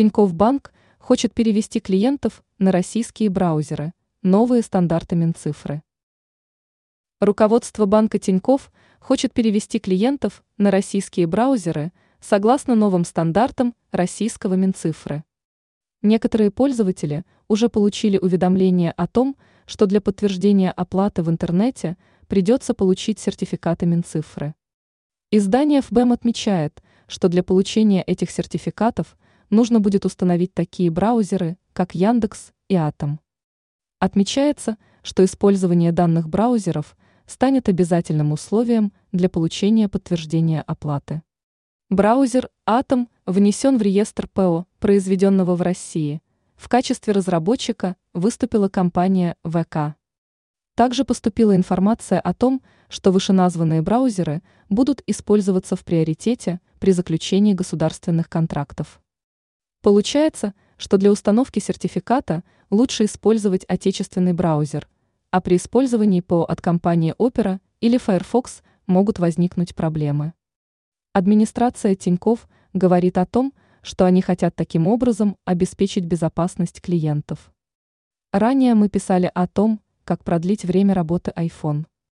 Тинькофф Банк хочет перевести клиентов на российские браузеры. Новые стандарты Минцифры. Руководство банка Тинькофф хочет перевести клиентов на российские браузеры согласно новым стандартам российского Минцифры. Некоторые пользователи уже получили уведомление о том, что для подтверждения оплаты в интернете придется получить сертификаты Минцифры. Издание ФБМ отмечает, что для получения этих сертификатов нужно будет установить такие браузеры, как Яндекс и Атом. Отмечается, что использование данных браузеров станет обязательным условием для получения подтверждения оплаты. Браузер Atom внесен в реестр ПО, произведенного в России. В качестве разработчика выступила компания ВК. Также поступила информация о том, что вышеназванные браузеры будут использоваться в приоритете при заключении государственных контрактов. Получается, что для установки сертификата лучше использовать отечественный браузер, а при использовании ПО от компании Opera или Firefox могут возникнуть проблемы. Администрация Тиньков говорит о том, что они хотят таким образом обеспечить безопасность клиентов. Ранее мы писали о том, как продлить время работы iPhone.